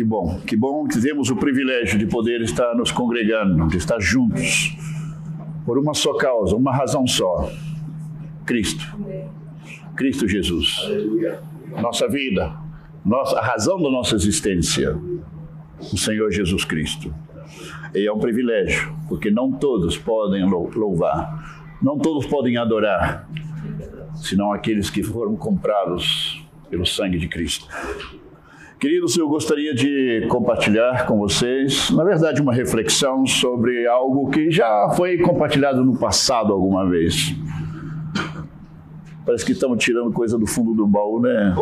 Que bom, que bom que temos o privilégio de poder estar nos congregando, de estar juntos, por uma só causa, uma razão só: Cristo. Cristo Jesus. Nossa vida, nossa, a razão da nossa existência, o Senhor Jesus Cristo. E é um privilégio, porque não todos podem louvar, não todos podem adorar, senão aqueles que foram comprados pelo sangue de Cristo. Queridos, eu gostaria de compartilhar com vocês, na verdade, uma reflexão sobre algo que já foi compartilhado no passado alguma vez. Parece que estamos tirando coisa do fundo do baú, né?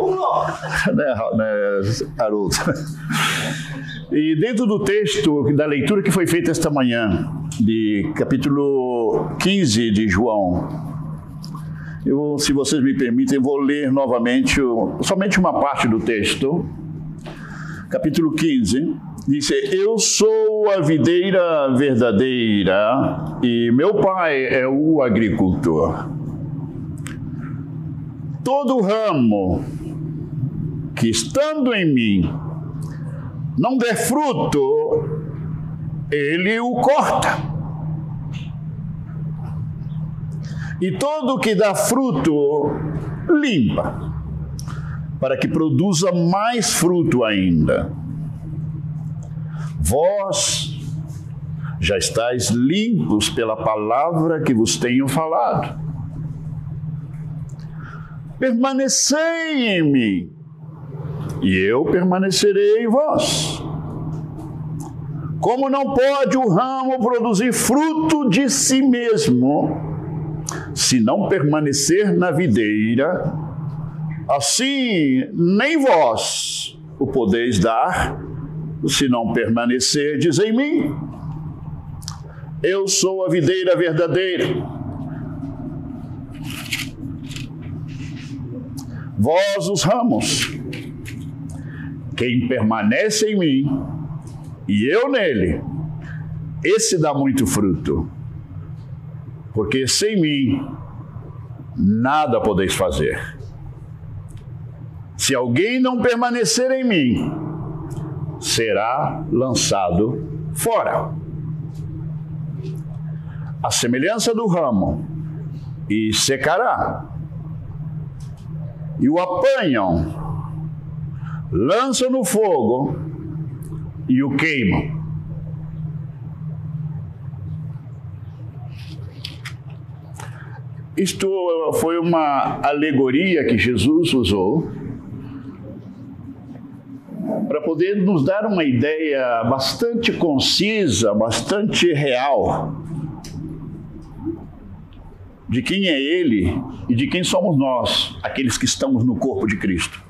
né, né Haroldo? E dentro do texto, da leitura que foi feita esta manhã, de capítulo 15 de João, eu, se vocês me permitem, vou ler novamente somente uma parte do texto. Capítulo 15 diz: Eu sou a videira verdadeira e meu pai é o agricultor. Todo ramo que estando em mim não der fruto, ele o corta E todo que dá fruto, limpa, para que produza mais fruto ainda. Vós já estáis limpos pela palavra que vos tenho falado. Permanecei em mim, e eu permanecerei em vós. Como não pode o ramo produzir fruto de si mesmo, se não permanecer na videira, assim nem vós o podeis dar, se não permanecerdes em mim. Eu sou a videira verdadeira. Vós os ramos. Quem permanece em mim e eu nele, esse dá muito fruto porque sem mim nada podeis fazer. Se alguém não permanecer em mim, será lançado fora. A semelhança do ramo, e secará. E o apanham, lançam no fogo e o queimam. Isto foi uma alegoria que Jesus usou para poder nos dar uma ideia bastante concisa, bastante real de quem é Ele e de quem somos nós, aqueles que estamos no corpo de Cristo.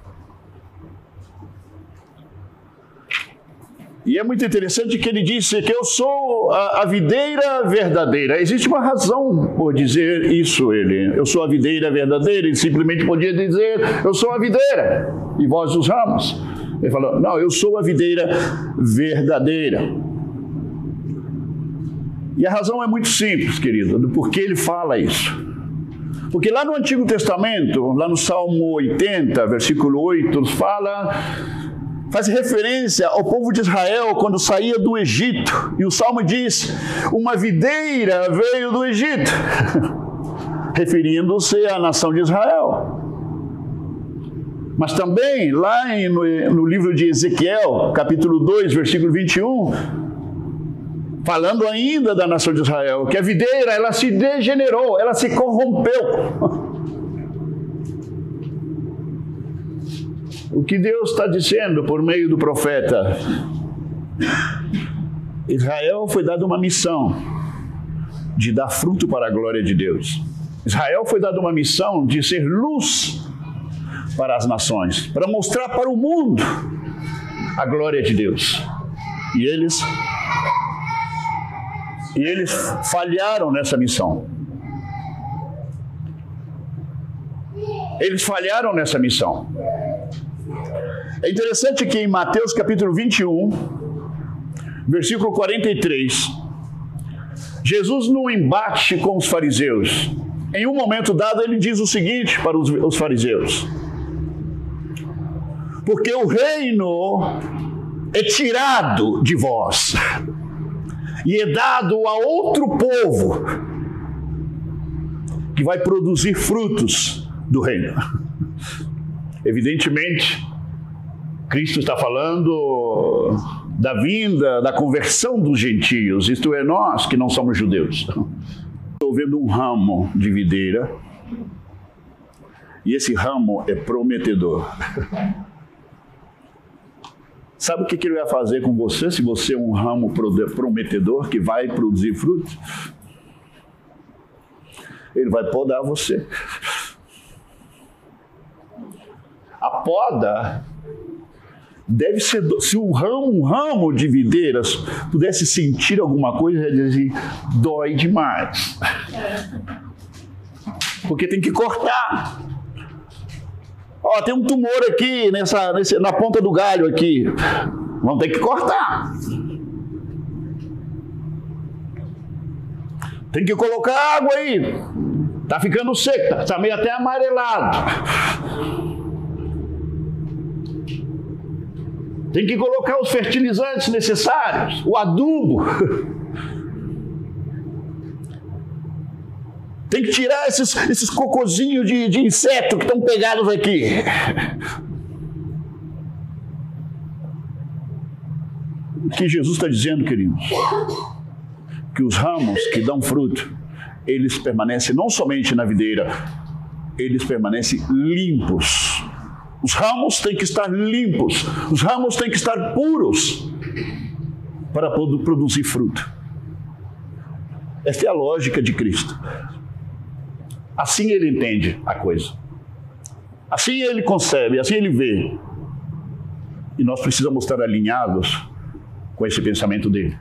E é muito interessante que ele disse que eu sou a, a, videira verdadeira. Existe uma razão por dizer isso, ele. Eu sou a videira verdadeira. Ele simplesmente podia dizer, eu sou a videira e vós os ramos. Ele falou, não, eu sou a videira verdadeira. E a razão é muito simples, querido, do porquê ele fala isso. Porque lá no Antigo Testamento, lá no Salmo 80, versículo 8, fala faz referência ao povo de Israel quando saía do Egito. E o salmo diz: Uma videira veio do Egito, referindo-se à nação de Israel. Mas também, lá no, no livro de Ezequiel, capítulo 2, versículo 21, falando ainda da nação de Israel, que a videira ela se degenerou, ela se corrompeu. O que Deus está dizendo por meio do profeta? Israel foi dado uma missão de dar fruto para a glória de Deus. Israel foi dado uma missão de ser luz para as nações, para mostrar para o mundo a glória de Deus. E eles e eles falharam nessa missão. Eles falharam nessa missão. É interessante que em Mateus capítulo 21, versículo 43, Jesus no embate com os fariseus, em um momento dado ele diz o seguinte para os, os fariseus: Porque o reino é tirado de vós e é dado a outro povo que vai produzir frutos do reino. Evidentemente, Cristo está falando da vinda, da conversão dos gentios, isto é, nós que não somos judeus. Estou vendo um ramo de videira e esse ramo é prometedor. Sabe o que ele vai fazer com você se você é um ramo prometedor que vai produzir frutos? Ele vai podar você. A poda deve ser. Se um ramo, um ramo de videiras pudesse sentir alguma coisa, ia dizer assim, dói demais. Porque tem que cortar. Ó, tem um tumor aqui nessa, nesse, na ponta do galho aqui. Vamos ter que cortar. Tem que colocar água aí. Tá ficando seco, tá, tá meio até amarelado. Tem que colocar os fertilizantes necessários, o adubo. Tem que tirar esses, esses cocozinhos de, de inseto que estão pegados aqui. O que Jesus está dizendo, queridos? Que os ramos que dão fruto, eles permanecem não somente na videira, eles permanecem limpos. Os ramos têm que estar limpos, os ramos têm que estar puros para produzir fruto. Esta é a lógica de Cristo. Assim ele entende a coisa. Assim ele concebe, assim ele vê. E nós precisamos estar alinhados com esse pensamento dele.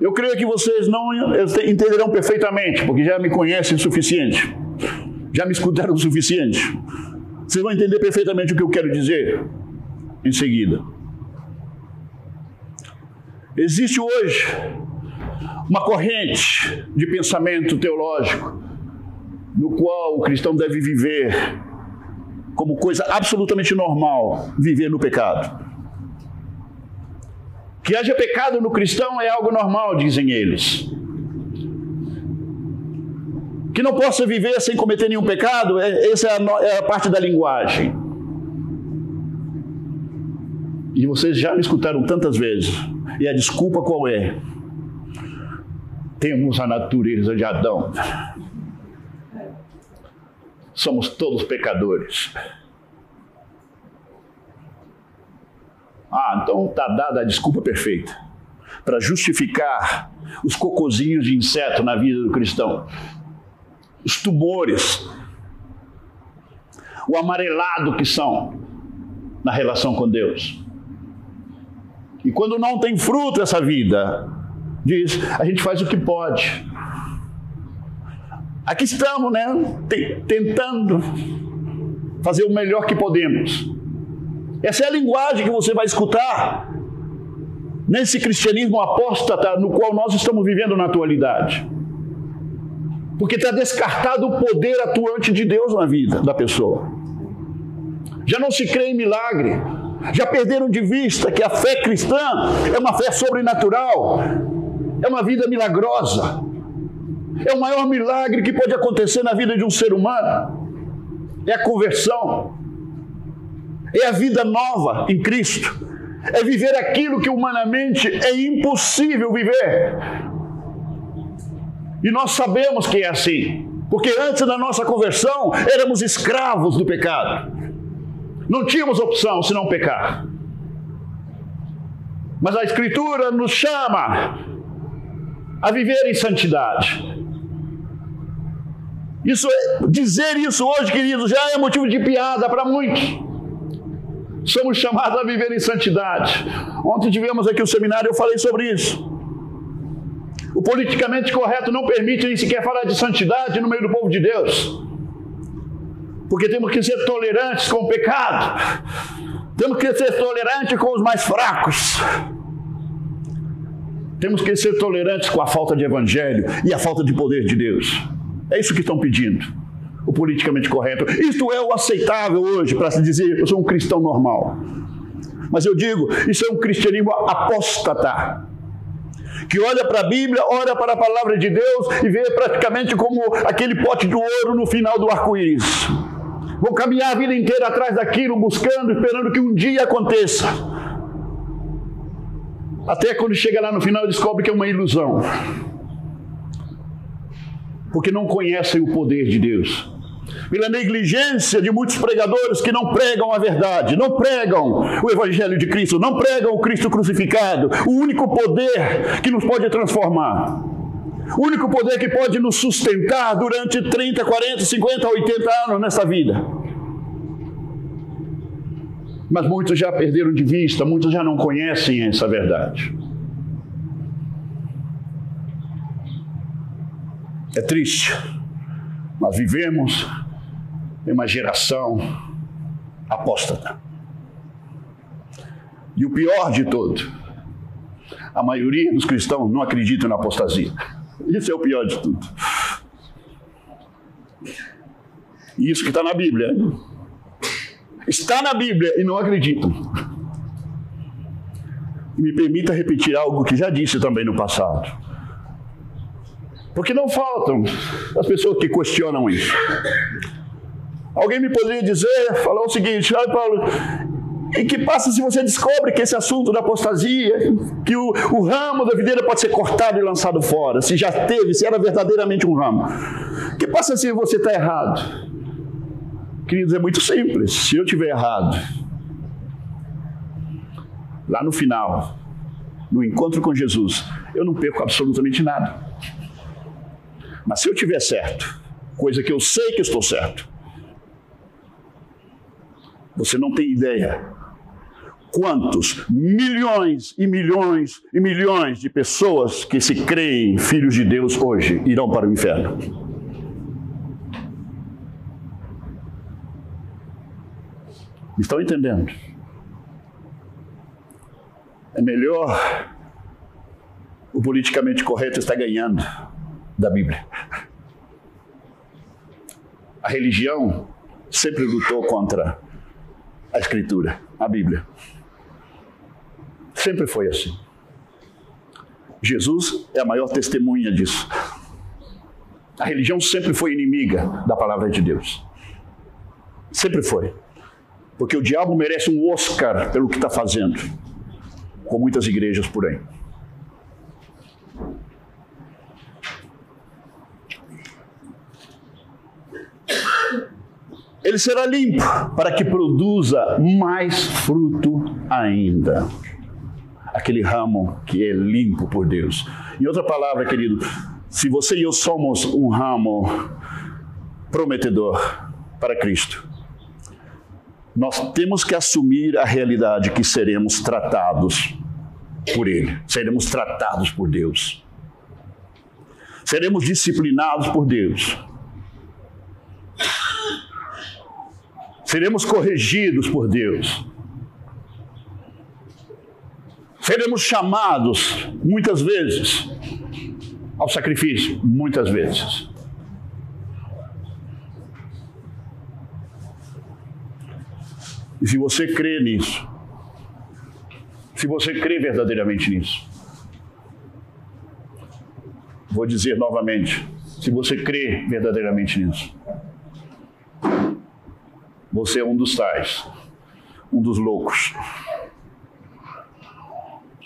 Eu creio que vocês não entenderão perfeitamente, porque já me conhecem o suficiente. Já me escutaram o suficiente. Vocês vão entender perfeitamente o que eu quero dizer em seguida. Existe hoje uma corrente de pensamento teológico no qual o cristão deve viver como coisa absolutamente normal viver no pecado. Que haja pecado no cristão é algo normal, dizem eles. Que não possa viver sem cometer nenhum pecado, é, essa é a, é a parte da linguagem. E vocês já me escutaram tantas vezes. E a desculpa qual é? Temos a natureza de Adão. Somos todos pecadores. Ah, então está dada a desculpa perfeita para justificar os cocozinhos de inseto na vida do cristão, os tumores, o amarelado que são na relação com Deus. E quando não tem fruto essa vida, diz: a gente faz o que pode. Aqui estamos, né? Tentando fazer o melhor que podemos. Essa é a linguagem que você vai escutar nesse cristianismo apóstata no qual nós estamos vivendo na atualidade. Porque está descartado o poder atuante de Deus na vida da pessoa. Já não se crê em milagre. Já perderam de vista que a fé cristã é uma fé sobrenatural é uma vida milagrosa. É o maior milagre que pode acontecer na vida de um ser humano. É a conversão. É a vida nova em Cristo. É viver aquilo que humanamente é impossível viver. E nós sabemos que é assim. Porque antes da nossa conversão éramos escravos do pecado. Não tínhamos opção senão pecar. Mas a Escritura nos chama a viver em santidade. Isso, é, dizer isso hoje, queridos, já é motivo de piada para muitos. Somos chamados a viver em santidade. Ontem tivemos aqui o seminário e eu falei sobre isso. O politicamente correto não permite nem sequer falar de santidade no meio do povo de Deus. Porque temos que ser tolerantes com o pecado. Temos que ser tolerantes com os mais fracos. Temos que ser tolerantes com a falta de evangelho e a falta de poder de Deus. É isso que estão pedindo. O politicamente correto. Isto é o aceitável hoje para se dizer eu sou um cristão normal. Mas eu digo, isso é um cristianismo apóstata. Que olha para a Bíblia, olha para a palavra de Deus e vê praticamente como aquele pote de ouro no final do arco-íris. Vão caminhar a vida inteira atrás daquilo, buscando, esperando que um dia aconteça. Até quando chega lá no final descobre que é uma ilusão. Porque não conhecem o poder de Deus pela negligência de muitos pregadores que não pregam a verdade, não pregam o Evangelho de Cristo, não pregam o Cristo crucificado, o único poder que nos pode transformar, o único poder que pode nos sustentar durante 30, 40, 50, 80 anos nessa vida. Mas muitos já perderam de vista, muitos já não conhecem essa verdade. É triste. Nós vivemos em uma geração apóstata. E o pior de tudo, a maioria dos cristãos não acredita na apostasia. Isso é o pior de tudo. Isso que está na Bíblia. Está na Bíblia e não acreditam. Me permita repetir algo que já disse também no passado. Porque não faltam as pessoas que questionam isso. Alguém me poderia dizer, falar o seguinte, olha Paulo, e que passa se você descobre que esse assunto da apostasia, que o, o, ramo da videira pode ser cortado e lançado fora, se já teve, se era verdadeiramente um ramo. Que passa se você está errado? Queridos, é muito simples. Se eu tiver errado, lá no final, no encontro com Jesus, eu não perco absolutamente nada. Mas se eu tiver certo, coisa que eu sei que estou certo, você não tem ideia quantos milhões e milhões e milhões de pessoas que se creem filhos de Deus hoje irão para o inferno. Estão entendendo? É melhor o politicamente correto estar ganhando da Bíblia. A religião sempre lutou contra a Escritura, a Bíblia. Sempre foi assim. Jesus é a maior testemunha disso. A religião sempre foi inimiga da palavra de Deus. Sempre foi. Porque o diabo merece um Oscar pelo que está fazendo, com muitas igrejas por aí. ele será limpo para que produza mais fruto ainda. Aquele ramo que é limpo por Deus. Em outra palavra, querido, se você e eu somos um ramo prometedor para Cristo, nós temos que assumir a realidade que seremos tratados por Ele, seremos tratados por Deus, seremos disciplinados por Deus seremos corrigidos por Deus. Seremos chamados muitas vezes ao sacrifício, muitas vezes. E se você crê nisso, se você crê verdadeiramente nisso, vou dizer novamente, se você crê verdadeiramente nisso, você é um dos tais, um dos loucos,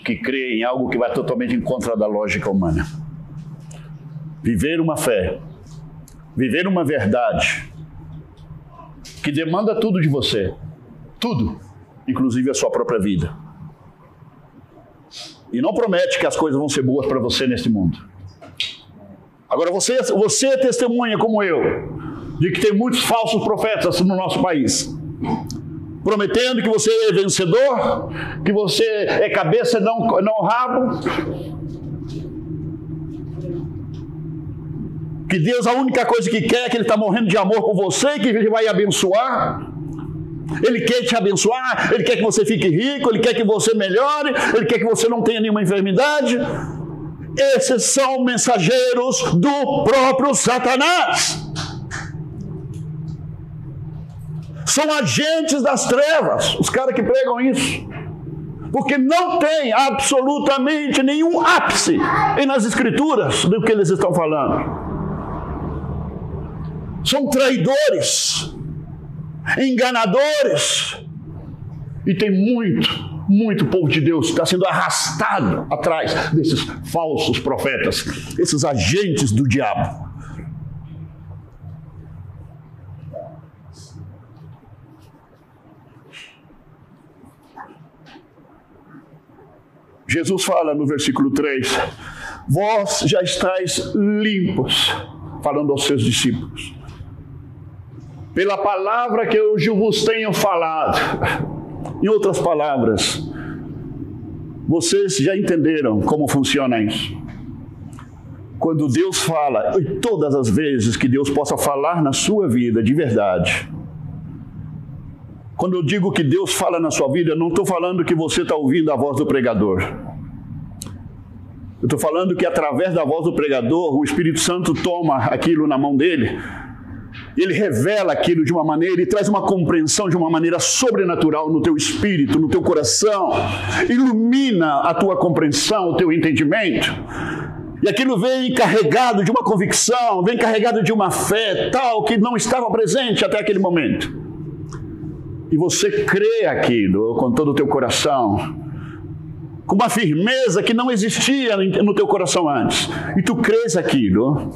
que crê em algo que vai totalmente em contra da lógica humana. Viver uma fé, viver uma verdade, que demanda tudo de você, tudo, inclusive a sua própria vida. E não promete que as coisas vão ser boas para você neste mundo. Agora você, você é testemunha como eu de que tem muitos falsos profetas no nosso país. Prometendo que você é vencedor, que você é cabeça não, não rabo. Que Deus, a única coisa que quer é que Ele está morrendo de amor por você, que Ele vai abençoar. Ele quer te abençoar, Ele quer que você fique rico, Ele quer que você melhore, Ele quer que você não tenha nenhuma enfermidade. Esses são mensageiros do próprio Satanás. São agentes das trevas, os caras que pregam isso. porque não tem absolutamente nenhum ápice nas Escrituras do que eles estão falando. São traidores, enganadores, e tem muito, muito povo de Deus que está sendo arrastado atrás desses falsos profetas, esses agentes do diabo. Jesus fala no versículo 3: Vós já estáis limpos, falando aos seus discípulos, pela palavra que eu vos tenho falado. Em outras palavras, vocês já entenderam como funciona isso. Quando Deus fala, e todas as vezes que Deus possa falar na sua vida de verdade, quando eu digo que Deus fala na sua vida, eu não estou falando que você está ouvindo a voz do pregador. Eu estou falando que através da voz do pregador, o Espírito Santo toma aquilo na mão dele, ele revela aquilo de uma maneira e traz uma compreensão de uma maneira sobrenatural no teu espírito, no teu coração, ilumina a tua compreensão, o teu entendimento. E aquilo vem carregado de uma convicção, vem carregado de uma fé tal que não estava presente até aquele momento. E você crê aquilo com todo o teu coração, com uma firmeza que não existia no teu coração antes, e tu crês aquilo,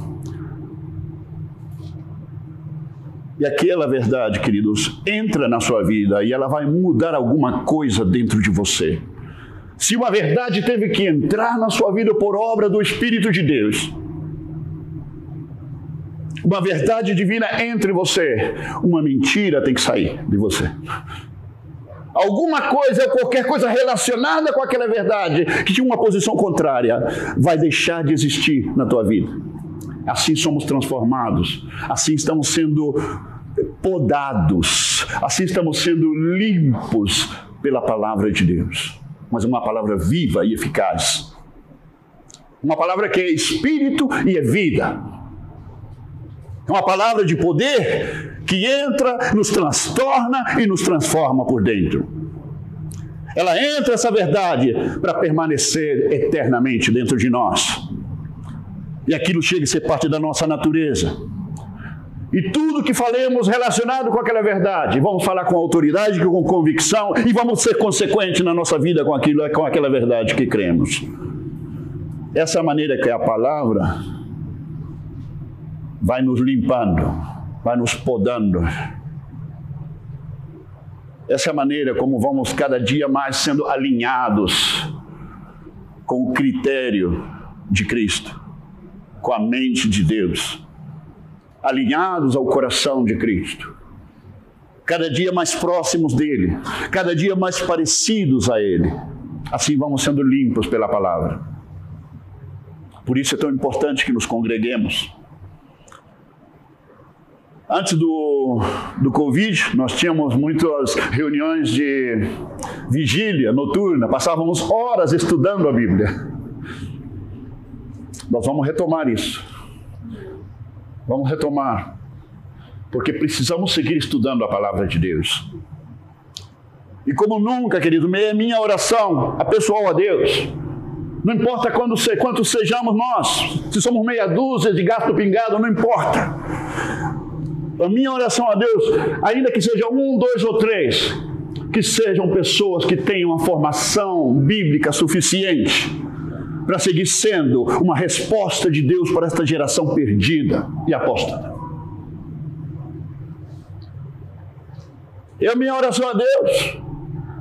e aquela verdade, queridos, entra na sua vida e ela vai mudar alguma coisa dentro de você. Se uma verdade teve que entrar na sua vida por obra do Espírito de Deus, uma verdade divina entre você, uma mentira tem que sair de você. Alguma coisa, qualquer coisa relacionada com aquela verdade, que tinha uma posição contrária, vai deixar de existir na tua vida. Assim somos transformados, assim estamos sendo podados, assim estamos sendo limpos pela palavra de Deus. Mas uma palavra viva e eficaz. Uma palavra que é espírito e é vida. É uma palavra de poder que entra, nos transtorna e nos transforma por dentro. Ela entra essa verdade para permanecer eternamente dentro de nós. E aquilo chega a ser parte da nossa natureza. E tudo que falemos relacionado com aquela verdade, vamos falar com autoridade, com convicção e vamos ser consequentes na nossa vida com aquilo, com aquela verdade que cremos. Essa maneira que é a palavra vai nos limpando, vai nos podando. Essa maneira como vamos cada dia mais sendo alinhados com o critério de Cristo, com a mente de Deus, alinhados ao coração de Cristo, cada dia mais próximos dele, cada dia mais parecidos a ele. Assim vamos sendo limpos pela palavra. Por isso é tão importante que nos congreguemos Antes do, do Covid, nós tínhamos muitas reuniões de vigília noturna, passávamos horas estudando a Bíblia. Nós vamos retomar isso. Vamos retomar. Porque precisamos seguir estudando a palavra de Deus. E como nunca, querido, é minha oração, a pessoal a Deus. Não importa quando, quantos sejamos nós, se somos meia dúzia de gato pingado, não importa. A minha oração a Deus, ainda que seja um, dois ou três, que sejam pessoas que tenham uma formação bíblica suficiente para seguir sendo uma resposta de Deus para esta geração perdida e apóstata. A minha oração a Deus,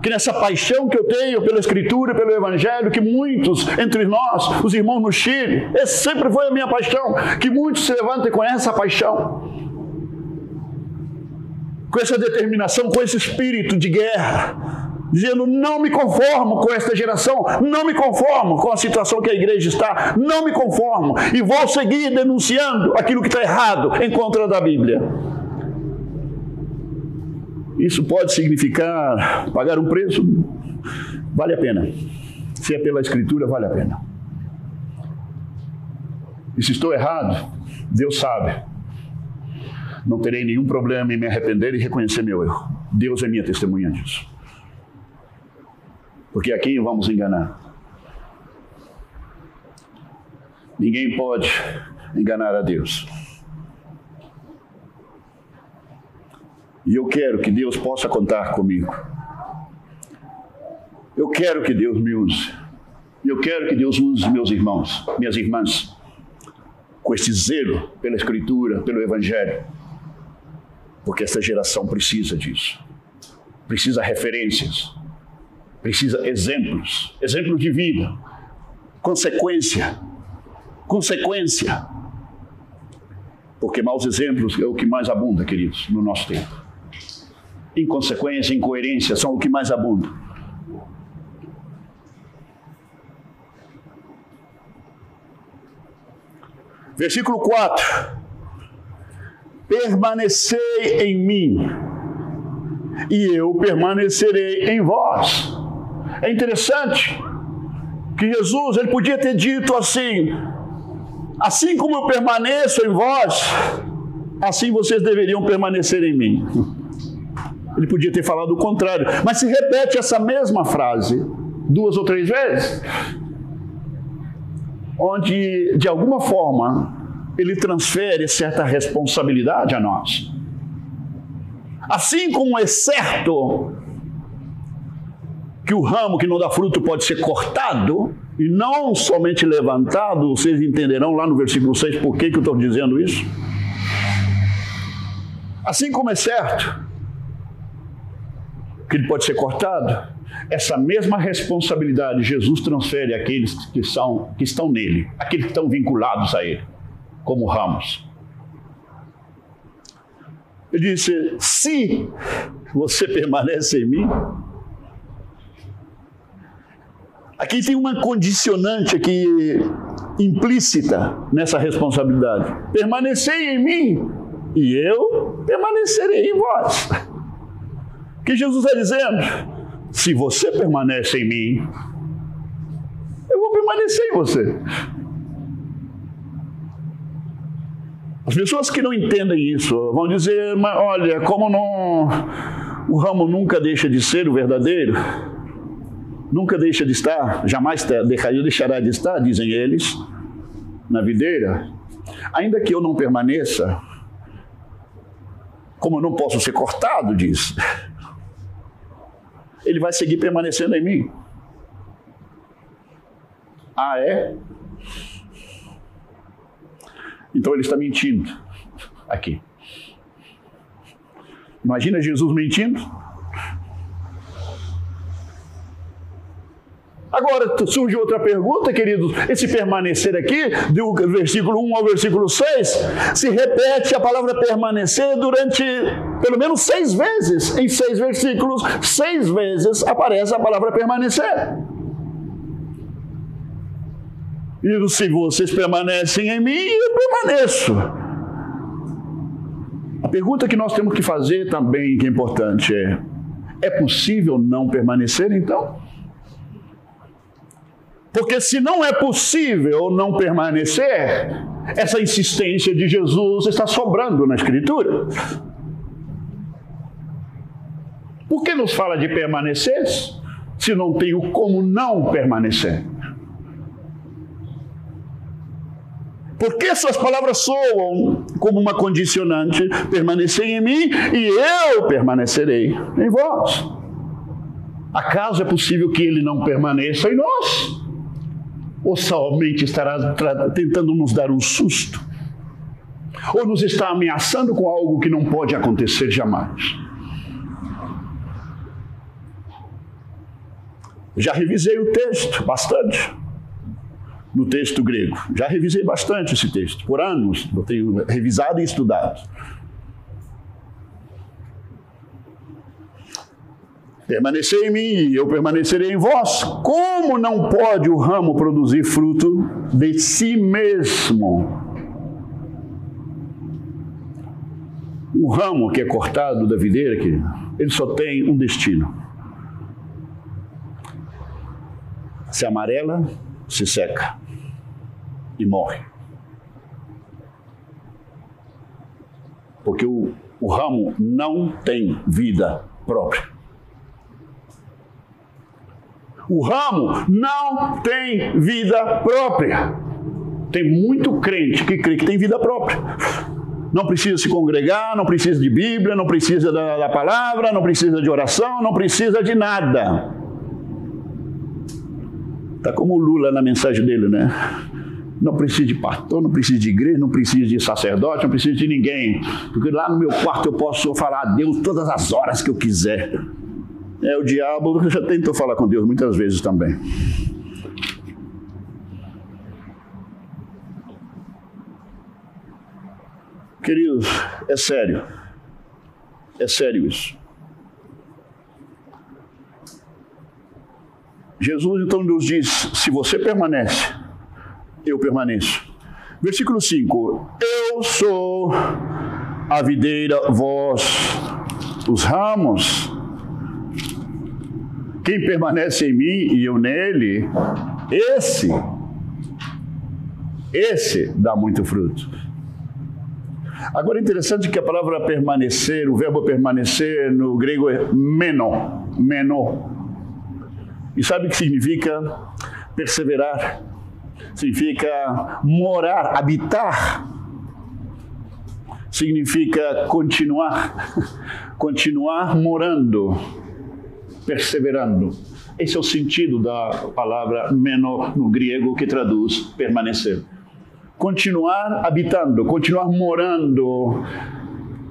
que nessa paixão que eu tenho pela Escritura, pelo Evangelho, que muitos entre nós, os irmãos no Chile, essa sempre foi a minha paixão, que muitos se levantem com essa paixão com essa determinação, com esse espírito de guerra, dizendo: não me conformo com esta geração, não me conformo com a situação que a igreja está, não me conformo e vou seguir denunciando aquilo que está errado em contra da Bíblia. Isso pode significar pagar um preço, vale a pena. Se é pela Escritura, vale a pena. E se estou errado, Deus sabe não terei nenhum problema em me arrepender e reconhecer meu erro. Deus é minha testemunha disso. Porque a quem vamos enganar? Ninguém pode enganar a Deus. E eu quero que Deus possa contar comigo. Eu quero que Deus me use. Eu quero que Deus use meus irmãos, minhas irmãs, com esse zelo pela Escritura, pelo Evangelho. Porque essa geração precisa disso. Precisa referências. Precisa exemplos. Exemplos de vida. Consequência. Consequência. Porque maus exemplos é o que mais abunda, queridos, no nosso tempo. Inconsequência, incoerência são o que mais abunda. Versículo 4: Permanecei em mim, e eu permanecerei em vós. É interessante que Jesus ele podia ter dito assim: assim como eu permaneço em vós, assim vocês deveriam permanecer em mim. Ele podia ter falado o contrário, mas se repete essa mesma frase duas ou três vezes, onde de alguma forma ele transfere certa responsabilidade a nós. Assim como é certo que o ramo que não dá fruto pode ser cortado e não somente levantado, vocês entenderão lá no versículo 6 por que, que eu estou dizendo isso. Assim como é certo que ele pode ser cortado, essa mesma responsabilidade Jesus transfere àqueles que, são, que estão nele, aqueles que estão vinculados a ele, como ramos. Ele disse: se você permanece em mim, aqui tem uma condicionante aqui implícita nessa responsabilidade. Permanecei em mim e eu permanecerei em vós que Jesus está dizendo? Se você permanece em mim, eu vou permanecer em você. As pessoas que não entendem isso vão dizer, olha, como não, o ramo nunca deixa de ser o verdadeiro, nunca deixa de estar, jamais deixará de estar, dizem eles, na videira. Ainda que eu não permaneça, como eu não posso ser cortado disso, ele vai seguir permanecendo em mim. Ah, é? Então ele está mentindo aqui. Imagina Jesus mentindo. Agora surge outra pergunta, queridos. Esse permanecer aqui, do versículo 1 ao versículo 6, se repete a palavra permanecer durante pelo menos seis vezes. Em seis versículos, seis vezes aparece a palavra permanecer. E se vocês permanecem em mim, eu permaneço. A pergunta que nós temos que fazer também, que é importante, é: é possível não permanecer então? Porque se não é possível não permanecer, essa insistência de Jesus está sobrando na Escritura. Por que nos fala de permanecer se não tenho como não permanecer? Porque essas palavras soam como uma condicionante: permanecer em mim e eu permanecerei em vós. Acaso é possível que ele não permaneça em nós? Ou somente estará tentando nos dar um susto? Ou nos está ameaçando com algo que não pode acontecer jamais? Já revisei o texto bastante. No texto grego. Já revisei bastante esse texto. Por anos eu tenho revisado e estudado. Permanecei em mim e eu permanecerei em vós. Como não pode o ramo produzir fruto de si mesmo? Um ramo que é cortado da videira, querido, ele só tem um destino. Se amarela, se seca e morre. Porque o, o ramo não tem vida própria. O ramo não tem vida própria. Tem muito crente que crê que tem vida própria. Não precisa se congregar, não precisa de Bíblia, não precisa da, da palavra, não precisa de oração, não precisa de nada. Está como o Lula na mensagem dele, né? Não precisa de pastor, não precisa de igreja, não precisa de sacerdote, não precisa de ninguém. Porque lá no meu quarto eu posso falar a Deus todas as horas que eu quiser. É, o diabo já tentou falar com Deus muitas vezes também. Queridos, é sério. É sério isso. Jesus então nos diz: se você permanece, eu permaneço. Versículo 5: Eu sou a videira, vós os ramos. Quem permanece em mim e eu nele, esse, esse dá muito fruto. Agora é interessante que a palavra permanecer, o verbo permanecer no grego é meno, meno. E sabe o que significa perseverar? Significa morar, habitar. Significa continuar, continuar morando perseverando. Esse é o sentido da palavra meno no grego que traduz permanecer. Continuar habitando, continuar morando,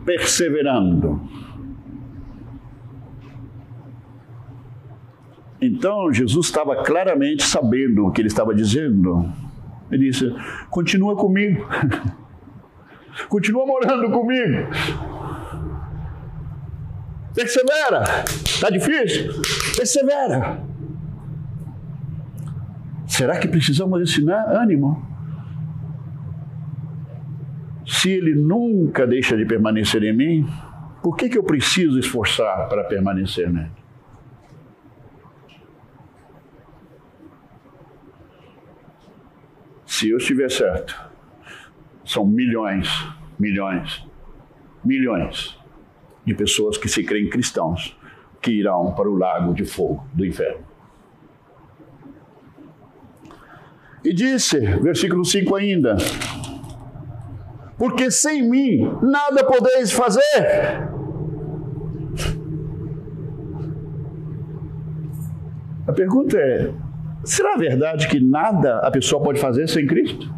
perseverando. Então Jesus estava claramente sabendo o que ele estava dizendo. Ele disse: continua comigo, continua morando comigo, Persevera. Está difícil? Persevera. Será que precisamos ensinar ânimo? Se ele nunca deixa de permanecer em mim, por que, que eu preciso esforçar para permanecer nele? Se eu estiver certo, são milhões, milhões, milhões de pessoas que se creem cristãos que irão para o lago de fogo do inferno. E disse, versículo 5 ainda: Porque sem mim nada podeis fazer. A pergunta é: será verdade que nada a pessoa pode fazer sem Cristo?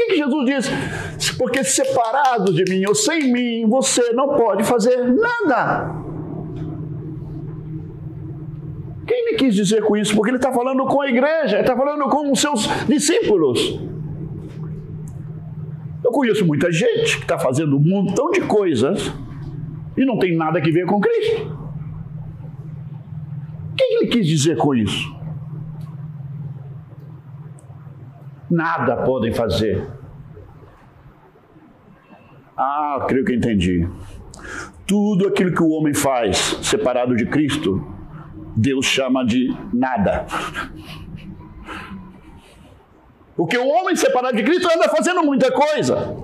Que, que Jesus diz? Porque separado de mim ou sem mim, você não pode fazer nada. Quem me quis dizer com isso? Porque ele está falando com a igreja, ele está falando com os seus discípulos. Eu conheço muita gente que está fazendo um montão de coisas e não tem nada a ver com Cristo. O que ele quis dizer com isso? Nada podem fazer. Ah, creio que entendi. Tudo aquilo que o homem faz separado de Cristo, Deus chama de nada. Porque o homem separado de Cristo anda fazendo muita coisa.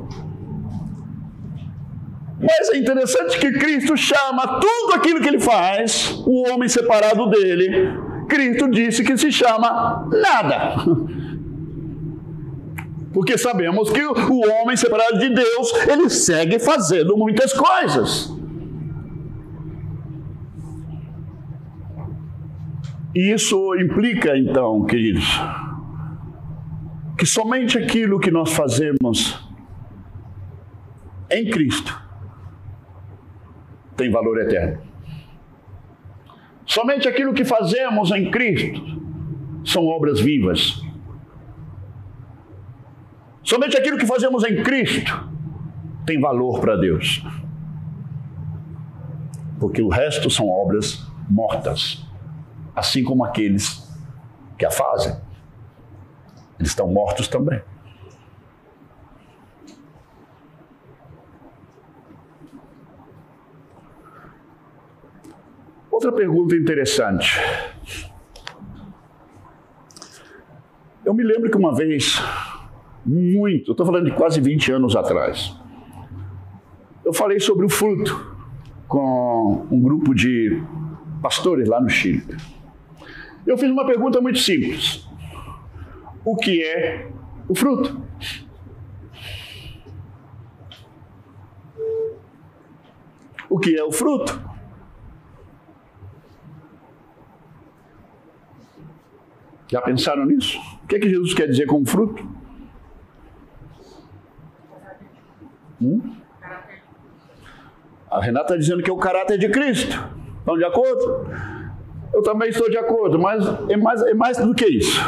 Mas é interessante que Cristo chama tudo aquilo que ele faz, o homem separado dele, Cristo disse que se chama nada. Porque sabemos que o homem separado de Deus, ele segue fazendo muitas coisas. E isso implica, então, queridos, que somente aquilo que nós fazemos em Cristo tem valor eterno. Somente aquilo que fazemos em Cristo são obras vivas Somente aquilo que fazemos em Cristo tem valor para Deus. Porque o resto são obras mortas, assim como aqueles que a fazem. Eles estão mortos também. Outra pergunta interessante. Eu me lembro que uma vez muito, estou falando de quase 20 anos atrás. Eu falei sobre o fruto com um grupo de pastores lá no Chile. Eu fiz uma pergunta muito simples: O que é o fruto? O que é o fruto? Já pensaram nisso? O que é que Jesus quer dizer com fruto? Hum? A Renata está dizendo que é o caráter de Cristo. Estão de acordo? Eu também estou de acordo, mas é mais, é mais do que isso.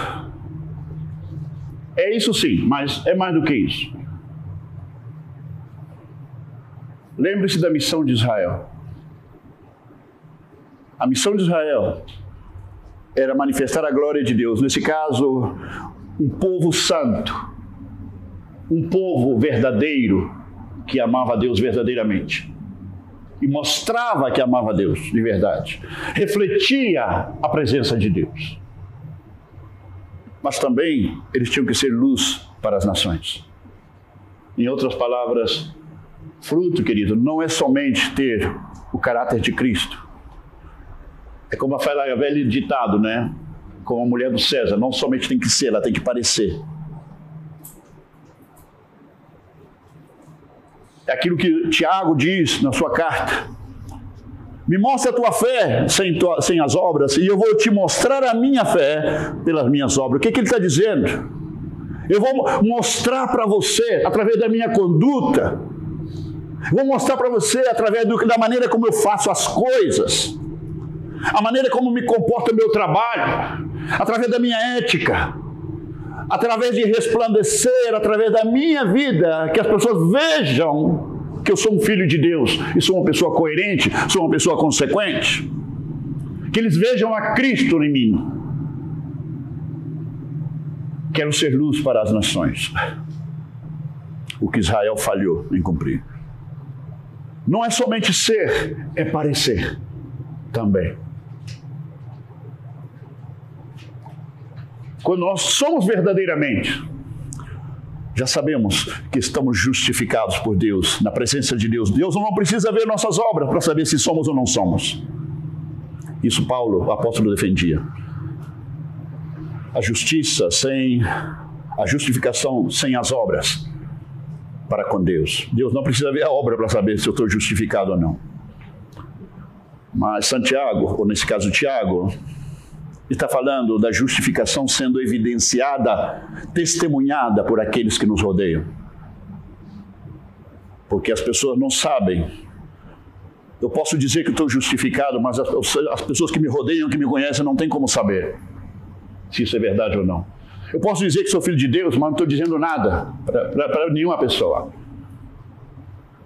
É isso sim, mas é mais do que isso. Lembre-se da missão de Israel. A missão de Israel era manifestar a glória de Deus. Nesse caso, um povo santo, um povo verdadeiro que amava a Deus verdadeiramente e mostrava que amava Deus de verdade, refletia a presença de Deus. Mas também eles tinham que ser luz para as nações. Em outras palavras, fruto, querido, não é somente ter o caráter de Cristo. É como a velho ditado, né? Como a mulher do César, não somente tem que ser, ela tem que parecer. É aquilo que Tiago diz na sua carta. Me mostre a tua fé sem, tua, sem as obras, e eu vou te mostrar a minha fé pelas minhas obras. O que, que ele está dizendo? Eu vou mostrar para você, através da minha conduta, vou mostrar para você, através do, da maneira como eu faço as coisas, a maneira como me comporta o meu trabalho, através da minha ética, através de resplandecer, através da minha vida, que as pessoas vejam que eu sou um filho de Deus e sou uma pessoa coerente, sou uma pessoa consequente. Que eles vejam a Cristo em mim. Quero ser luz para as nações. O que Israel falhou em cumprir. Não é somente ser, é parecer também. Quando nós somos verdadeiramente, já sabemos que estamos justificados por Deus, na presença de Deus. Deus não precisa ver nossas obras para saber se somos ou não somos. Isso Paulo, o apóstolo, defendia. A justiça sem a justificação sem as obras para com Deus. Deus não precisa ver a obra para saber se eu estou justificado ou não. Mas Santiago, ou nesse caso Tiago, está falando da justificação sendo evidenciada, testemunhada por aqueles que nos rodeiam. Porque as pessoas não sabem. Eu posso dizer que estou justificado, mas as, as pessoas que me rodeiam, que me conhecem, não têm como saber se isso é verdade ou não. Eu posso dizer que sou filho de Deus, mas não estou dizendo nada para nenhuma pessoa.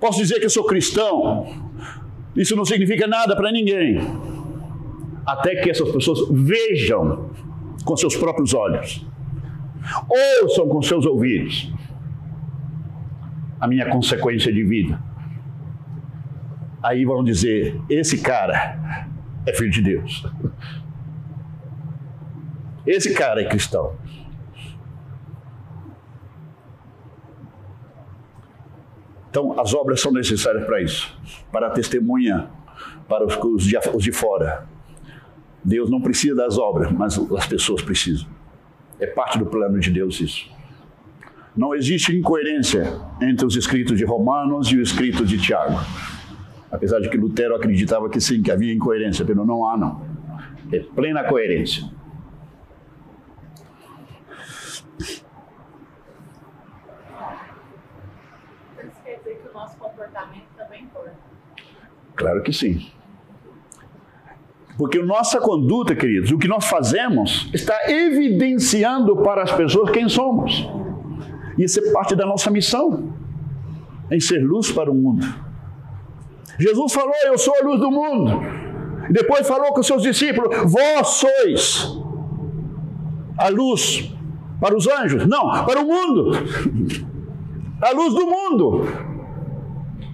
Posso dizer que sou cristão, isso não significa nada para ninguém até que essas pessoas vejam com seus próprios olhos, ouçam com seus ouvidos a minha consequência de vida. Aí vão dizer: esse cara é filho de Deus. Esse cara é cristão. Então, as obras são necessárias para isso para a testemunha para os os de fora Deus não precisa das obras, mas as pessoas precisam. É parte do plano de Deus isso. Não existe incoerência entre os escritos de Romanos e o escrito de Tiago. Apesar de que Lutero acreditava que sim, que havia incoerência, mas não há não. É plena coerência. Isso quer dizer que o nosso comportamento também importa? Claro que sim. Porque nossa conduta, queridos, o que nós fazemos, está evidenciando para as pessoas quem somos. E isso é parte da nossa missão, em ser luz para o mundo. Jesus falou: Eu sou a luz do mundo. E depois falou com os seus discípulos: Vós sois a luz para os anjos. Não, para o mundo. A luz do mundo.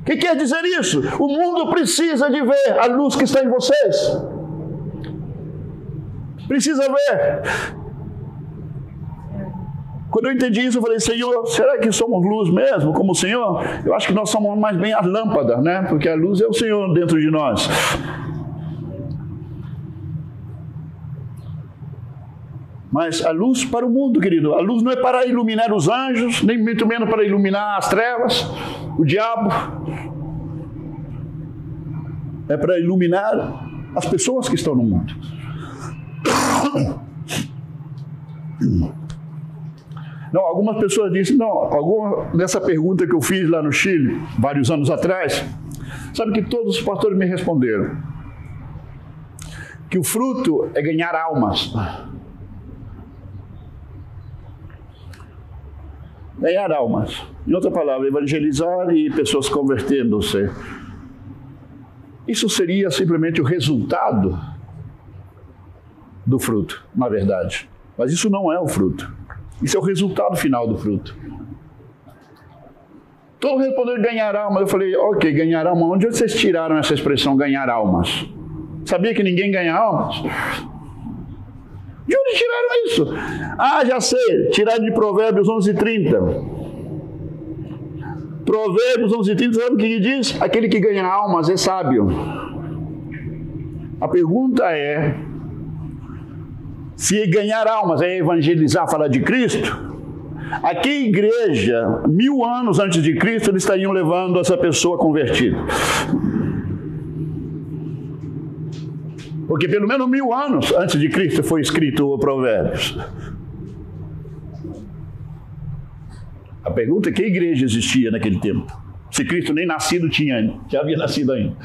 O que quer dizer isso? O mundo precisa de ver a luz que está em vocês. Precisa ver. Quando eu entendi isso, eu falei, Senhor, será que somos luz mesmo, como o Senhor? Eu acho que nós somos mais bem as lâmpadas, né? Porque a luz é o Senhor dentro de nós. Mas a luz para o mundo, querido. A luz não é para iluminar os anjos, nem muito menos para iluminar as trevas, o diabo. É para iluminar as pessoas que estão no mundo. Não, algumas pessoas dizem, não, alguma, nessa pergunta que eu fiz lá no Chile, vários anos atrás, sabe que todos os pastores me responderam que o fruto é ganhar almas. Ganhar almas. Em outra palavra, evangelizar e pessoas convertendo-se. Isso seria simplesmente o resultado do fruto, na verdade. Mas isso não é o fruto. Isso é o resultado final do fruto. Todo respondeu ganhar alma. Eu falei, ok, ganhar alma. Onde vocês tiraram essa expressão ganhar almas? Sabia que ninguém ganha almas? De onde tiraram isso? Ah, já sei. Tiraram de Provérbios 11:30. Provérbios 11:30, sabe o que diz? Aquele que ganha almas é sábio. A pergunta é: se ganhar almas é evangelizar, falar de Cristo, a que igreja, mil anos antes de Cristo, eles estariam levando essa pessoa convertida? Porque pelo menos mil anos antes de Cristo foi escrito o Provérbios. A pergunta é que igreja existia naquele tempo? Se Cristo nem nascido tinha, já havia nascido ainda.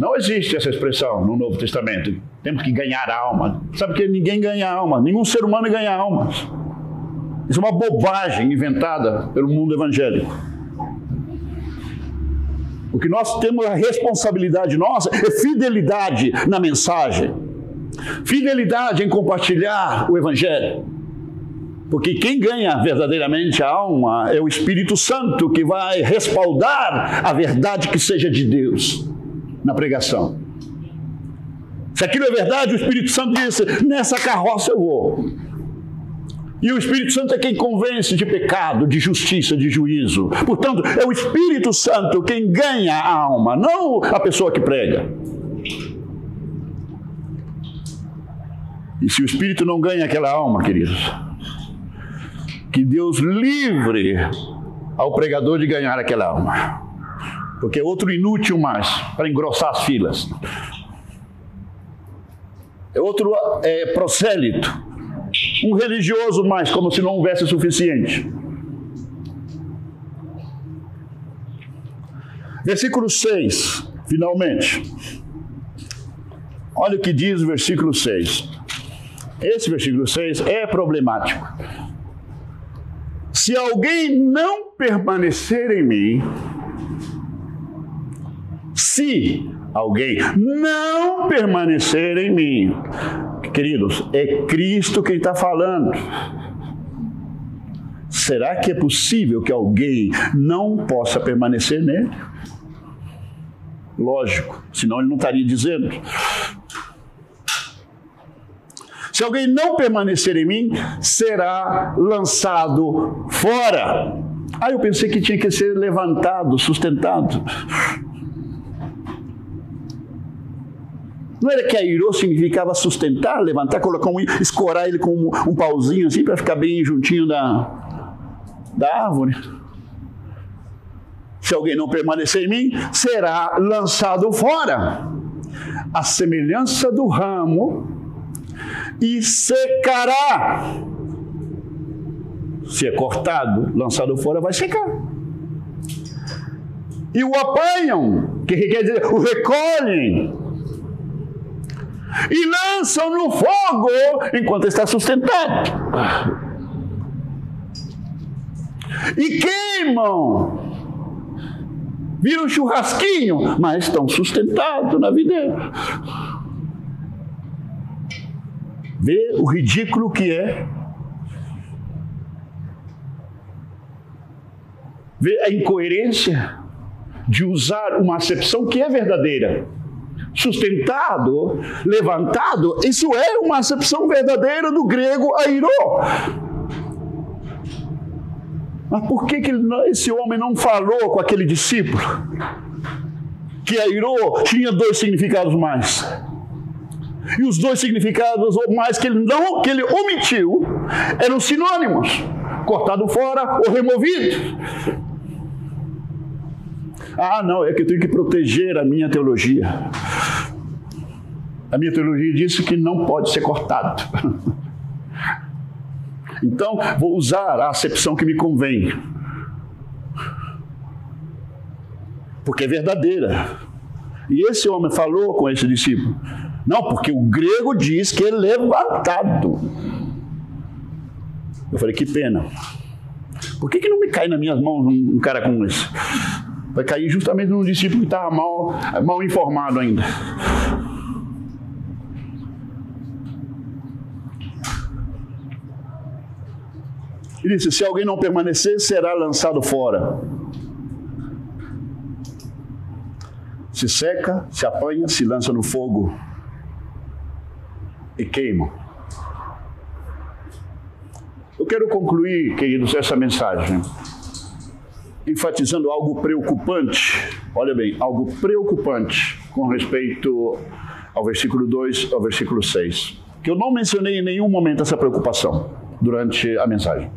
Não existe essa expressão no Novo Testamento. Temos que ganhar alma. Sabe que ninguém ganha alma, nenhum ser humano ganha almas. Isso é uma bobagem inventada pelo mundo evangélico. O que nós temos a responsabilidade nossa é fidelidade na mensagem, fidelidade em compartilhar o Evangelho. Porque quem ganha verdadeiramente a alma é o Espírito Santo que vai respaldar a verdade que seja de Deus na pregação. Se aquilo é verdade, o Espírito Santo disse: nessa carroça eu vou. E o Espírito Santo é quem convence de pecado, de justiça, de juízo. Portanto, é o Espírito Santo quem ganha a alma, não a pessoa que prega. E se o Espírito não ganha aquela alma, queridos, que Deus livre ao pregador de ganhar aquela alma porque é outro inútil mais para engrossar as filas. É outro é, prosélito, um religioso mais, como se não houvesse o suficiente. Versículo 6, finalmente. Olha o que diz o versículo 6. Esse versículo 6 é problemático. Se alguém não permanecer em mim, se alguém não permanecer em mim, queridos, é Cristo quem está falando. Será que é possível que alguém não possa permanecer nele? Lógico, senão ele não estaria dizendo. Se alguém não permanecer em mim, será lançado fora. Ah, eu pensei que tinha que ser levantado, sustentado. Não era que airou significava sustentar, levantar, colocar um, escorar ele com um, um pauzinho assim para ficar bem juntinho da, da árvore. Se alguém não permanecer em mim, será lançado fora, a semelhança do ramo, e secará. Se é cortado, lançado fora, vai secar. E o apanham, que quer dizer, o recolhem e lançam no fogo enquanto está sustentado. E queimam. Viram um churrasquinho, mas estão sustentados na videira. Vê o ridículo que é. Vê a incoerência de usar uma acepção que é verdadeira sustentado, levantado, isso é uma acepção verdadeira do grego airô. Mas por que, que esse homem não falou com aquele discípulo? Que airô tinha dois significados mais. E os dois significados, ou mais que ele não, que ele omitiu, eram sinônimos: cortado fora ou removido. Ah, não, é que eu tenho que proteger a minha teologia. A minha teologia diz que não pode ser cortado. Então, vou usar a acepção que me convém. Porque é verdadeira. E esse homem falou com esse discípulo: Não, porque o grego diz que é levantado. Eu falei: Que pena. Por que, que não me cai nas minhas mãos um cara como esse? Vai cair justamente num discípulo que estava mal, mal informado ainda. Ele disse: Se alguém não permanecer, será lançado fora. Se seca, se apanha, se lança no fogo e queima. Eu quero concluir, queridos, essa mensagem enfatizando algo preocupante. Olha bem, algo preocupante com respeito ao versículo 2 ao versículo 6. Que eu não mencionei em nenhum momento essa preocupação durante a mensagem.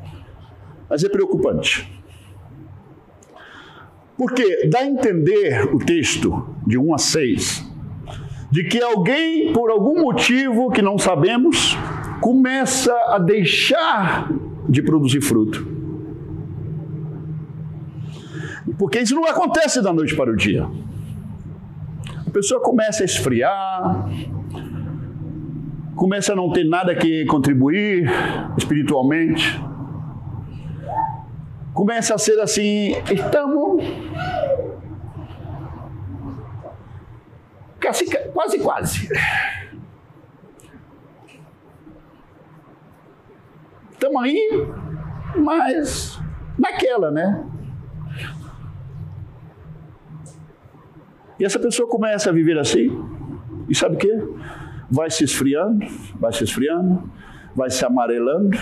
Mas é preocupante. Porque dá a entender o texto de 1 a 6 de que alguém, por algum motivo que não sabemos, começa a deixar de produzir fruto. Porque isso não acontece da noite para o dia. A pessoa começa a esfriar, começa a não ter nada que contribuir espiritualmente, começa a ser assim, estamos quase quase, quase. Estamos aí, mas naquela, né? E essa pessoa começa a viver assim, e sabe o quê? Vai se esfriando, vai se esfriando, vai se amarelando,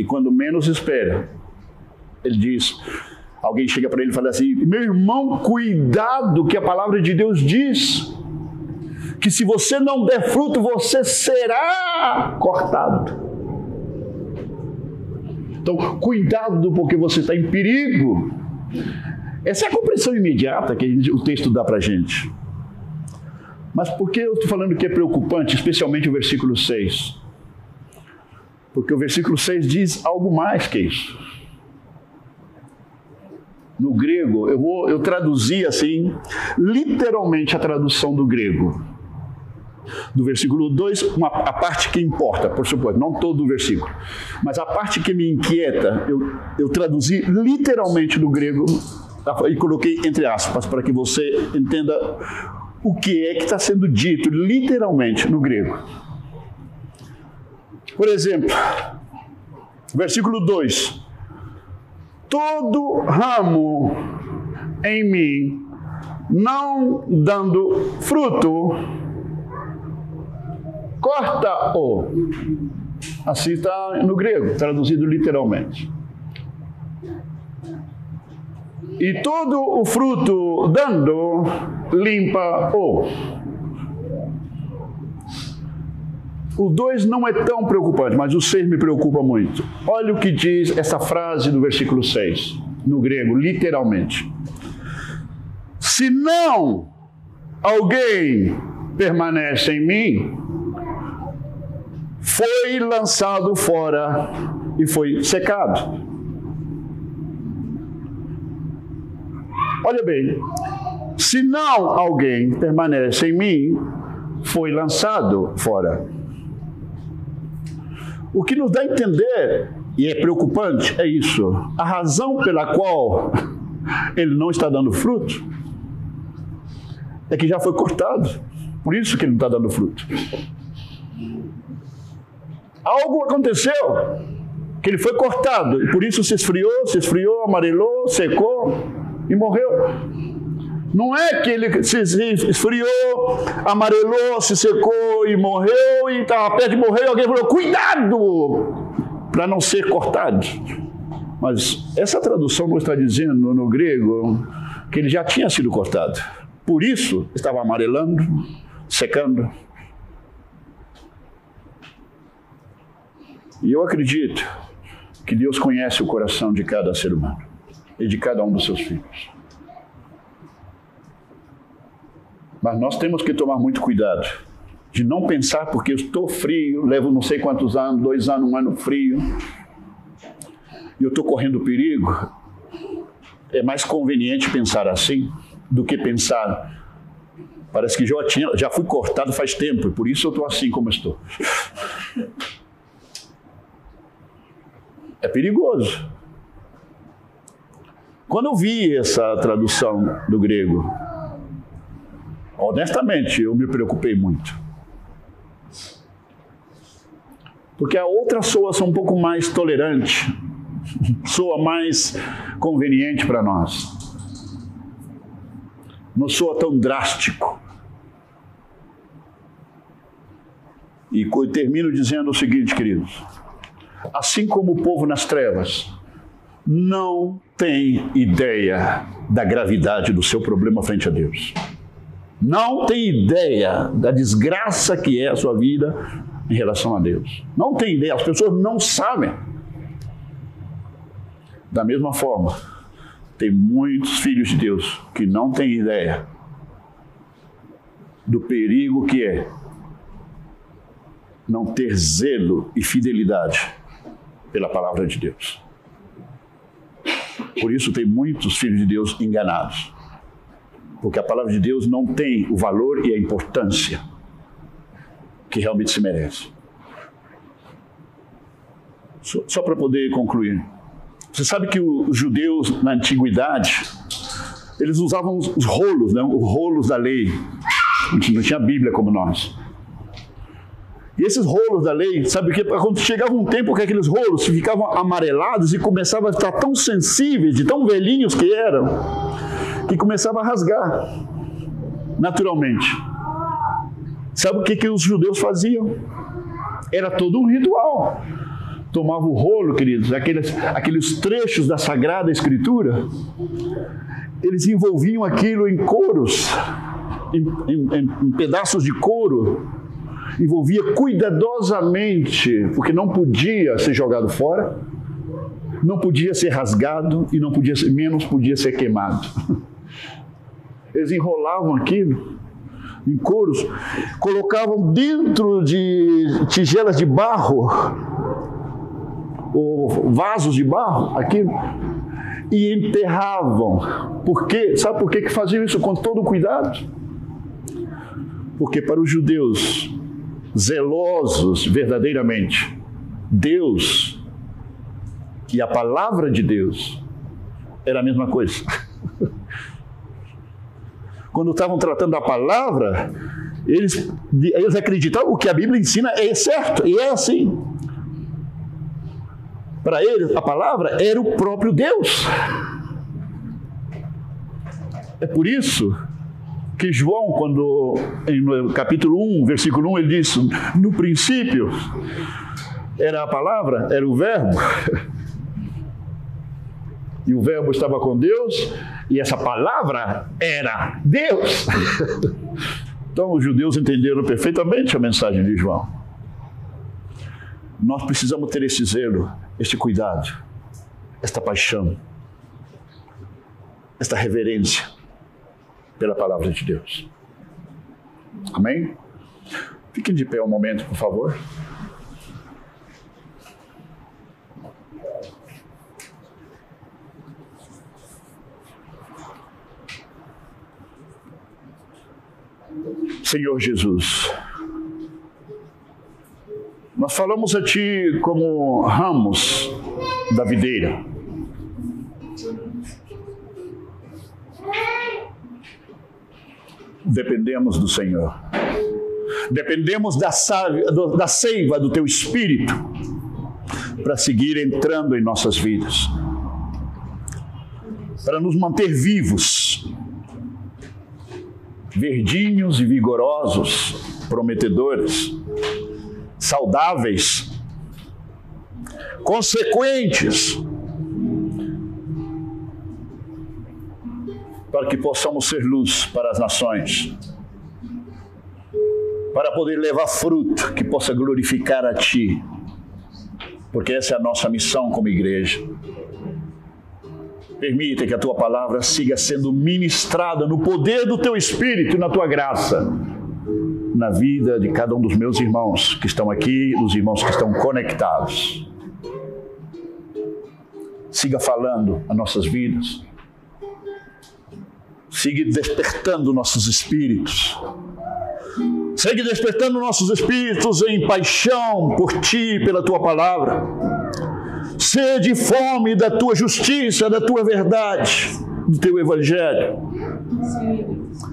e quando menos espera, ele diz: alguém chega para ele e fala assim: meu irmão, cuidado que a palavra de Deus diz que se você não der fruto, você será cortado. Então, cuidado, porque você está em perigo. Essa é a compreensão imediata que o texto dá para a gente. Mas por que eu estou falando que é preocupante, especialmente o versículo 6? Porque o versículo 6 diz algo mais que isso. No grego, eu vou eu traduzi assim, literalmente a tradução do grego. Do versículo 2, uma, a parte que importa, por suposto, não todo o versículo, mas a parte que me inquieta, eu, eu traduzi literalmente do grego e coloquei entre aspas para que você entenda o que é que está sendo dito literalmente no grego. Por exemplo, versículo 2: Todo ramo em mim não dando fruto, corta-o. Assim está no grego, traduzido literalmente. E todo o fruto dando, limpa-o. O 2 não é tão preocupante, mas o 6 me preocupa muito. Olha o que diz essa frase do versículo 6, no grego, literalmente. Se não alguém permanece em mim, foi lançado fora e foi secado. Olha bem, se não alguém permanece em mim, foi lançado fora. O que nos dá a entender, e é preocupante, é isso. A razão pela qual ele não está dando fruto é que já foi cortado. Por isso que ele não está dando fruto. Algo aconteceu que ele foi cortado e por isso se esfriou, se esfriou, amarelou, secou e morreu. Não é que ele se esfriou, amarelou, se secou e morreu, e estava perto de morrer, e alguém falou: cuidado para não ser cortado. Mas essa tradução não está dizendo no grego que ele já tinha sido cortado. Por isso estava amarelando, secando. E eu acredito que Deus conhece o coração de cada ser humano e de cada um dos seus filhos. Mas nós temos que tomar muito cuidado de não pensar porque eu estou frio, levo não sei quantos anos, dois anos, um ano frio, e eu estou correndo perigo. É mais conveniente pensar assim do que pensar. Parece que já, tinha, já fui cortado faz tempo, e por isso eu estou assim como estou. É perigoso. Quando eu vi essa tradução do grego, honestamente, eu me preocupei muito. Porque a outra soa um pouco mais tolerante, soa mais conveniente para nós. Não soa tão drástico. E termino dizendo o seguinte, queridos: assim como o povo nas trevas não tem ideia da gravidade do seu problema frente a Deus. Não tem ideia da desgraça que é a sua vida em relação a Deus. Não tem ideia, as pessoas não sabem. Da mesma forma, tem muitos filhos de Deus que não têm ideia do perigo que é não ter zelo e fidelidade pela palavra de Deus. Por isso tem muitos filhos de Deus enganados. Porque a palavra de Deus não tem o valor e a importância que realmente se merece. Só, só para poder concluir. Você sabe que os judeus na antiguidade eles usavam os rolos, né? os rolos da lei. Não tinha Bíblia como nós. E esses rolos da lei, sabe que quando chegava um tempo que aqueles rolos ficavam amarelados e começavam a estar tão sensíveis, de tão velhinhos que eram, que começava a rasgar naturalmente. Sabe o que, que os judeus faziam? Era todo um ritual. Tomava o rolo, queridos, aqueles, aqueles trechos da Sagrada Escritura, eles envolviam aquilo em couros, em, em, em pedaços de couro, envolvia cuidadosamente, porque não podia ser jogado fora, não podia ser rasgado e não podia ser, menos podia ser queimado. Eles enrolavam aquilo em couros, colocavam dentro de tigelas de barro ou vasos de barro, aquilo e enterravam. Por quê? Sabe por que faziam isso com todo cuidado? Porque para os judeus zelosos verdadeiramente, Deus e a palavra de Deus era a mesma coisa. Quando estavam tratando a palavra, eles, eles acreditavam o que a Bíblia ensina é certo, e é assim. Para eles, a palavra era o próprio Deus. É por isso que João, quando no capítulo 1, versículo 1, ele diz: No princípio era a palavra, era o Verbo. E o Verbo estava com Deus, e essa palavra era Deus. Então os judeus entenderam perfeitamente a mensagem de João. Nós precisamos ter esse zelo, esse cuidado, esta paixão, esta reverência pela palavra de Deus. Amém? Fiquem de pé um momento, por favor. Senhor Jesus, nós falamos a Ti como ramos da videira. dependemos do Senhor. Dependemos da, da seiva do Teu Espírito para seguir entrando em nossas vidas, para nos manter vivos, verdinhos e vigorosos, prometedores, saudáveis, consequentes para que possamos ser luz para as nações. para poder levar fruto que possa glorificar a Ti, porque essa é a nossa missão como igreja. Permita que a Tua palavra siga sendo ministrada no poder do Teu Espírito e na Tua graça, na vida de cada um dos meus irmãos que estão aqui, dos irmãos que estão conectados. Siga falando as nossas vidas. Siga despertando nossos espíritos Segue despertando nossos espíritos em paixão por ti, pela tua palavra. Sede fome da tua justiça, da tua verdade, do teu evangelho.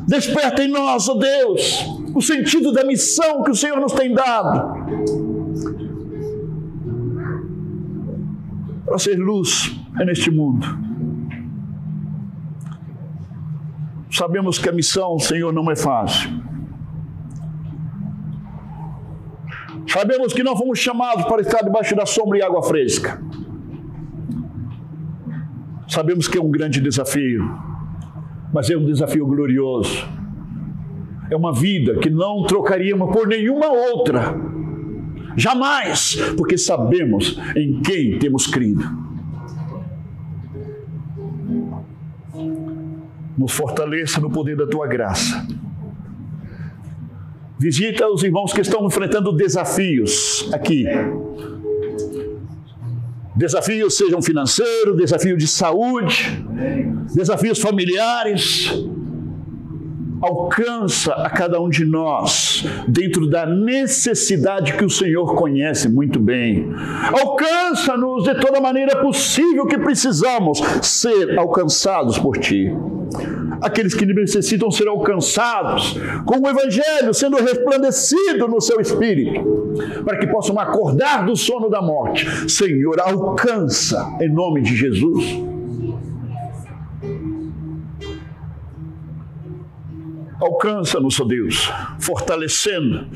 Desperta em nós, ó oh Deus, o sentido da missão que o Senhor nos tem dado. Para ser luz neste mundo. Sabemos que a missão, Senhor, não é fácil Sabemos que não fomos chamados para estar debaixo da sombra e água fresca. Sabemos que é um grande desafio, mas é um desafio glorioso. É uma vida que não trocaríamos por nenhuma outra. Jamais, porque sabemos em quem temos crido. Nos fortaleça no poder da tua graça Visita os irmãos que estão enfrentando desafios aqui. Desafios sejam financeiros, desafio de saúde, desafios familiares. Alcança a cada um de nós dentro da necessidade que o Senhor conhece muito bem. Alcança-nos de toda maneira possível que precisamos ser alcançados por Ti aqueles que necessitam ser alcançados com o Evangelho sendo resplandecido no seu espírito, para que possam acordar do sono da morte. Senhor, alcança em nome de Jesus. Alcança-nos, ó Deus, fortalecendo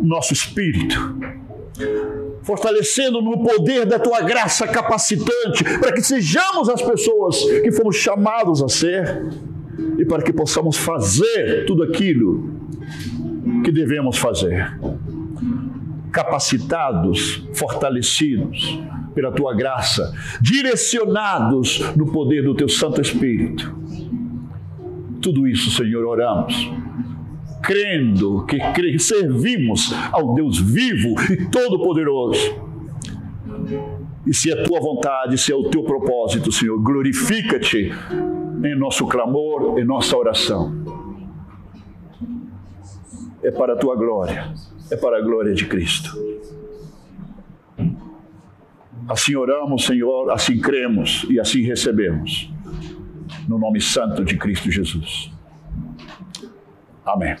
nosso espírito, fortalecendo no poder da tua graça capacitante, para que sejamos as pessoas que fomos chamados a ser e para que possamos fazer tudo aquilo que devemos fazer. Capacitados, fortalecidos pela tua graça, direcionados no poder do teu Santo Espírito. Tudo isso, Senhor, oramos crendo que servimos ao Deus vivo e todo-poderoso. E se é tua vontade, se é o teu propósito, Senhor, glorifica-te em nosso clamor, em nossa oração. É para a tua glória, é para a glória de Cristo. Assim oramos, Senhor, assim cremos e assim recebemos. No nome santo de Cristo Jesus. Amém.